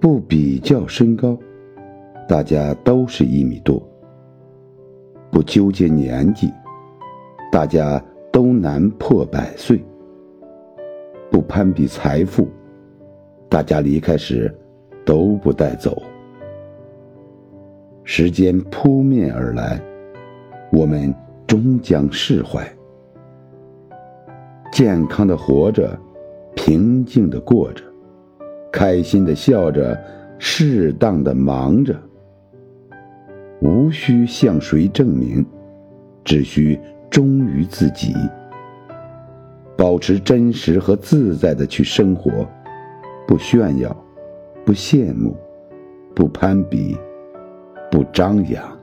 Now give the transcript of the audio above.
不比较身高，大家都是一米多；不纠结年纪，大家都难破百岁；不攀比财富，大家离开时都不带走。时间扑面而来，我们终将释怀。健康的活着，平静的过着。开心的笑着，适当的忙着，无需向谁证明，只需忠于自己，保持真实和自在的去生活，不炫耀，不羡慕，不攀比，不张扬。